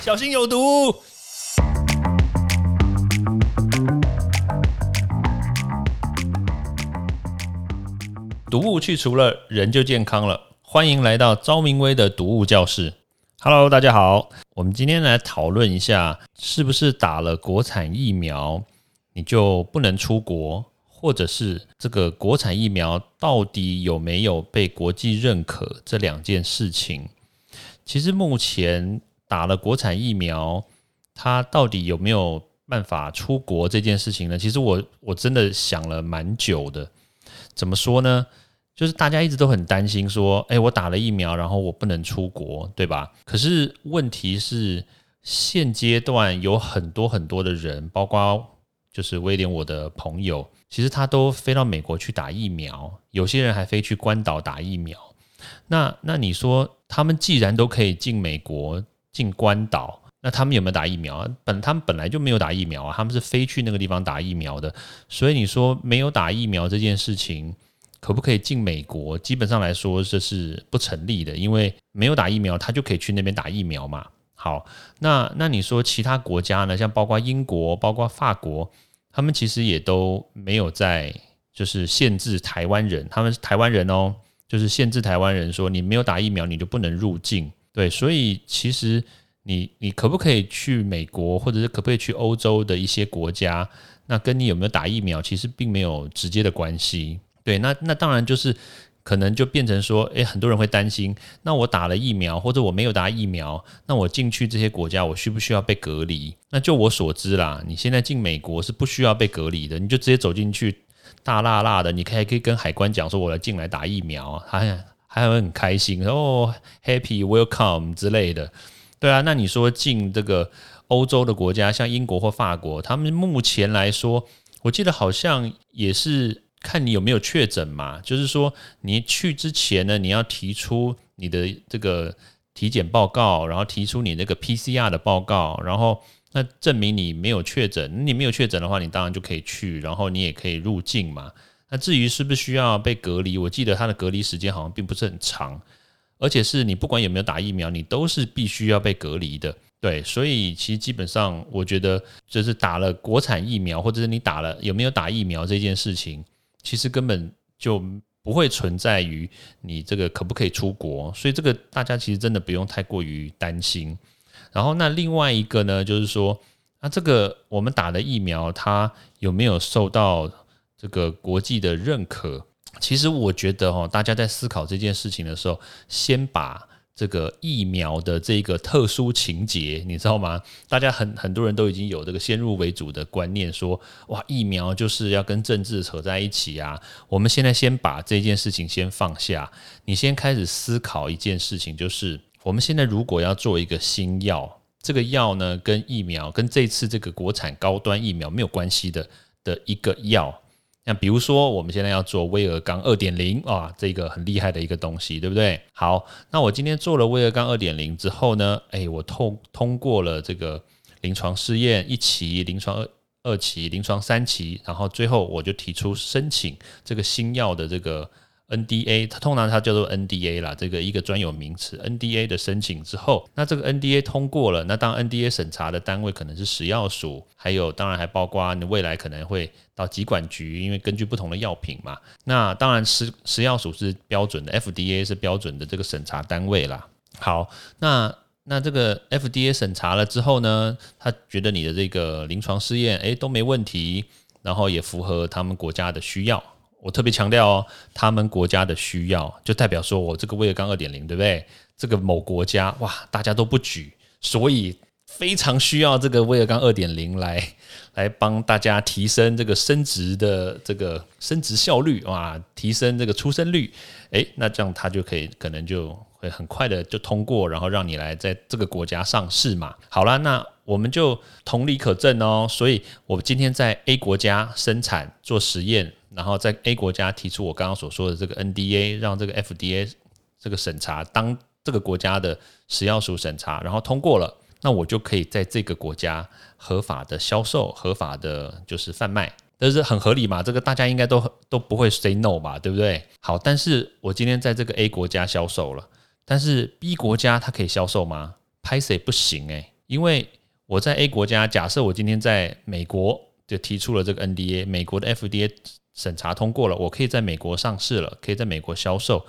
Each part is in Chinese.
小心有毒。毒物去除了，人就健康了。欢迎来到昭明威的毒物教室。Hello，大家好，我们今天来讨论一下，是不是打了国产疫苗你就不能出国，或者是这个国产疫苗到底有没有被国际认可这两件事情。其实目前打了国产疫苗，它到底有没有办法出国这件事情呢？其实我我真的想了蛮久的。怎么说呢？就是大家一直都很担心，说，哎，我打了疫苗，然后我不能出国，对吧？可是问题是，现阶段有很多很多的人，包括就是威廉我的朋友，其实他都飞到美国去打疫苗，有些人还飞去关岛打疫苗。那那你说，他们既然都可以进美国、进关岛，那他们有没有打疫苗啊？本他们本来就没有打疫苗啊，他们是飞去那个地方打疫苗的。所以你说没有打疫苗这件事情，可不可以进美国？基本上来说这是不成立的，因为没有打疫苗，他就可以去那边打疫苗嘛。好，那那你说其他国家呢？像包括英国、包括法国，他们其实也都没有在就是限制台湾人，他们是台湾人哦，就是限制台湾人说你没有打疫苗你就不能入境。对，所以其实。你你可不可以去美国，或者是可不可以去欧洲的一些国家？那跟你有没有打疫苗其实并没有直接的关系。对，那那当然就是可能就变成说，诶，很多人会担心，那我打了疫苗或者我没有打疫苗，那我进去这些国家，我需不需要被隔离？那就我所知啦，你现在进美国是不需要被隔离的，你就直接走进去，大辣辣的，你可以可以跟海关讲说，我来进来打疫苗，还还会很开心，然哦，Happy Welcome 之类的。对啊，那你说进这个欧洲的国家，像英国或法国，他们目前来说，我记得好像也是看你有没有确诊嘛。就是说，你去之前呢，你要提出你的这个体检报告，然后提出你那个 PCR 的报告，然后那证明你没有确诊。你没有确诊的话，你当然就可以去，然后你也可以入境嘛。那至于是不是需要被隔离，我记得它的隔离时间好像并不是很长。而且是你不管有没有打疫苗，你都是必须要被隔离的。对，所以其实基本上，我觉得就是打了国产疫苗，或者是你打了有没有打疫苗这件事情，其实根本就不会存在于你这个可不可以出国。所以这个大家其实真的不用太过于担心。然后那另外一个呢，就是说，那这个我们打的疫苗，它有没有受到这个国际的认可？其实我觉得哈，大家在思考这件事情的时候，先把这个疫苗的这个特殊情节，你知道吗？大家很很多人都已经有这个先入为主的观念，说哇，疫苗就是要跟政治扯在一起啊。我们现在先把这件事情先放下，你先开始思考一件事情，就是我们现在如果要做一个新药，这个药呢跟疫苗跟这次这个国产高端疫苗没有关系的的一个药。那比如说，我们现在要做威尔刚二点零啊，这个很厉害的一个东西，对不对？好，那我今天做了威尔刚二点零之后呢，哎，我通通过了这个临床试验一期、临床二二期、临床三期，然后最后我就提出申请这个新药的这个。NDA，它通常它叫做 NDA 啦，这个一个专有名词。NDA 的申请之后，那这个 NDA 通过了，那当 NDA 审查的单位可能是食药署，还有当然还包括你未来可能会到疾管局，因为根据不同的药品嘛。那当然食食药署是标准的，FDA 是标准的这个审查单位啦。好，那那这个 FDA 审查了之后呢，他觉得你的这个临床试验诶都没问题，然后也符合他们国家的需要。我特别强调哦，他们国家的需要，就代表说我这个威尔刚二点零，对不对？这个某国家哇，大家都不举，所以非常需要这个威尔刚二点零来来帮大家提升这个升值的这个升值效率哇，提升这个出生率。诶，那这样它就可以可能就会很快的就通过，然后让你来在这个国家上市嘛。好了，那我们就同理可证哦。所以我今天在 A 国家生产做实验。然后在 A 国家提出我刚刚所说的这个 NDA，让这个 FDA 这个审查当这个国家的食药署审查，然后通过了，那我就可以在这个国家合法的销售、合法的就是贩卖，这是很合理嘛？这个大家应该都都不会 say no 吧，对不对？好，但是我今天在这个 A 国家销售了，但是 B 国家它可以销售吗？拍谁不行诶，因为我在 A 国家，假设我今天在美国就提出了这个 NDA，美国的 FDA 审查通过了，我可以在美国上市了，可以在美国销售。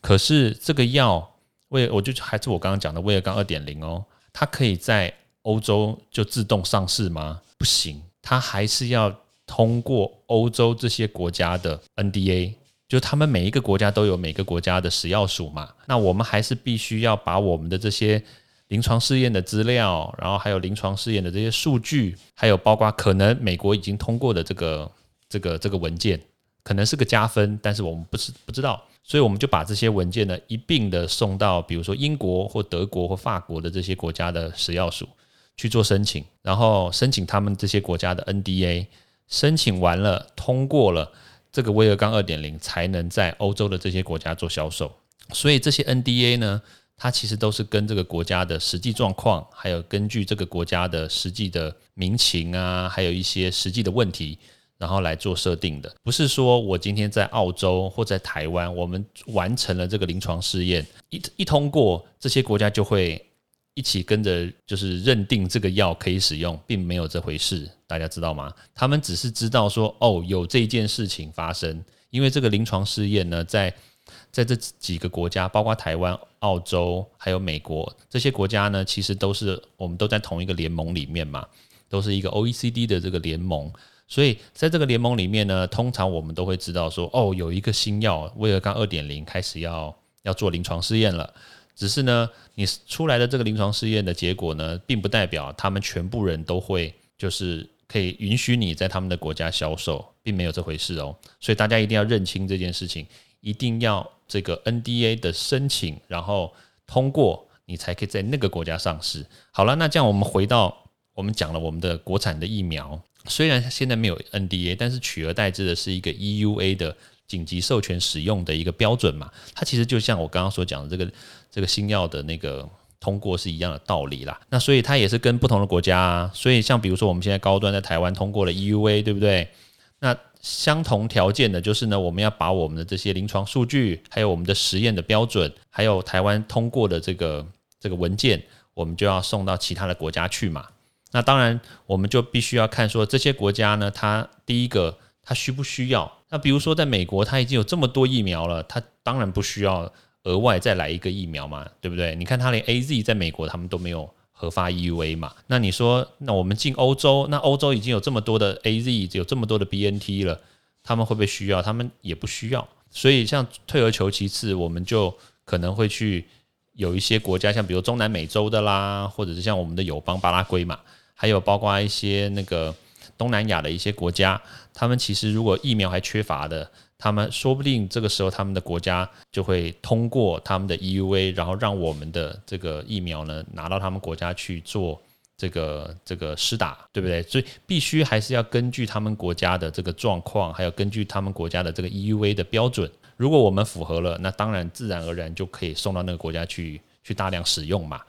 可是这个药，威我就还是我刚刚讲的威尔刚二点零哦，它可以在欧洲就自动上市吗？不行，它还是要通过欧洲这些国家的 NDA。就他们每一个国家都有每个国家的食药署嘛，那我们还是必须要把我们的这些临床试验的资料，然后还有临床试验的这些数据，还有包括可能美国已经通过的这个这个这个文件，可能是个加分，但是我们不是不知道，所以我们就把这些文件呢一并的送到，比如说英国或德国或法国的这些国家的食药署去做申请，然后申请他们这些国家的 NDA，申请完了通过了。这个威尔刚二点零才能在欧洲的这些国家做销售，所以这些 NDA 呢，它其实都是跟这个国家的实际状况，还有根据这个国家的实际的民情啊，还有一些实际的问题，然后来做设定的。不是说我今天在澳洲或在台湾，我们完成了这个临床试验，一一通过，这些国家就会。一起跟着就是认定这个药可以使用，并没有这回事，大家知道吗？他们只是知道说，哦，有这件事情发生。因为这个临床试验呢，在在这几个国家，包括台湾、澳洲还有美国这些国家呢，其实都是我们都在同一个联盟里面嘛，都是一个 OECD 的这个联盟。所以在这个联盟里面呢，通常我们都会知道说，哦，有一个新药威尔刚二点零开始要要做临床试验了。只是呢，你出来的这个临床试验的结果呢，并不代表他们全部人都会就是可以允许你在他们的国家销售，并没有这回事哦。所以大家一定要认清这件事情，一定要这个 NDA 的申请，然后通过，你才可以在那个国家上市。好了，那这样我们回到我们讲了我们的国产的疫苗，虽然现在没有 NDA，但是取而代之的是一个 EUA 的。紧急授权使用的一个标准嘛，它其实就像我刚刚所讲的这个这个新药的那个通过是一样的道理啦。那所以它也是跟不同的国家，啊，所以像比如说我们现在高端在台湾通过了 EUA，对不对？那相同条件的就是呢，我们要把我们的这些临床数据，还有我们的实验的标准，还有台湾通过的这个这个文件，我们就要送到其他的国家去嘛。那当然，我们就必须要看说这些国家呢，它第一个它需不需要。那比如说，在美国，它已经有这么多疫苗了，它当然不需要额外再来一个疫苗嘛，对不对？你看，它连 A Z 在美国他们都没有核发 E U A 嘛。那你说，那我们进欧洲，那欧洲已经有这么多的 A Z，有这么多的 B N T 了，他们会不会需要？他们也不需要。所以，像退而求其次，我们就可能会去有一些国家，像比如中南美洲的啦，或者是像我们的友邦巴拉圭嘛，还有包括一些那个。东南亚的一些国家，他们其实如果疫苗还缺乏的，他们说不定这个时候他们的国家就会通过他们的 EUA，然后让我们的这个疫苗呢拿到他们国家去做这个这个施打，对不对？所以必须还是要根据他们国家的这个状况，还有根据他们国家的这个 EUA 的标准，如果我们符合了，那当然自然而然就可以送到那个国家去去大量使用嘛。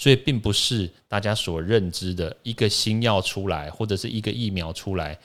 所以并不是大家所认知的一个新药出来，或者是一个疫苗出来，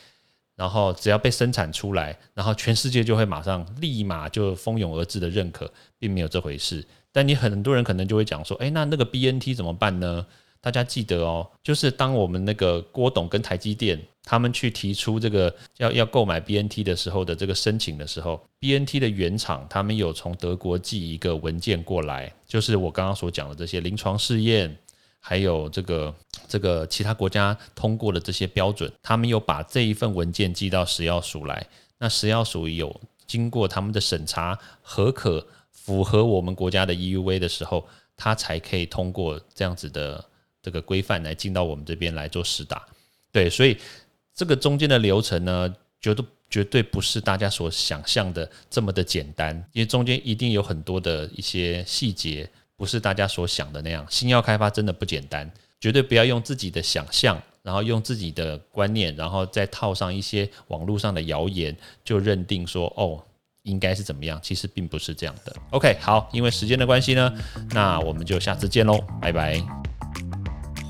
然后只要被生产出来，然后全世界就会马上立马就蜂拥而至的认可，并没有这回事。但你很多人可能就会讲说，哎，那那个 BNT 怎么办呢？大家记得哦，就是当我们那个郭董跟台积电他们去提出这个要要购买 BNT 的时候的这个申请的时候，BNT 的原厂他们有从德国寄一个文件过来，就是我刚刚所讲的这些临床试验，还有这个这个其他国家通过的这些标准，他们有把这一份文件寄到食药署来，那食药署有经过他们的审查合可符合我们国家的 EUV 的时候，它才可以通过这样子的。这个规范来进到我们这边来做实打，对，所以这个中间的流程呢，绝对绝对不是大家所想象的这么的简单，因为中间一定有很多的一些细节，不是大家所想的那样。新药开发真的不简单，绝对不要用自己的想象，然后用自己的观念，然后再套上一些网络上的谣言，就认定说哦应该是怎么样，其实并不是这样的。OK，好，因为时间的关系呢，那我们就下次见喽，拜拜。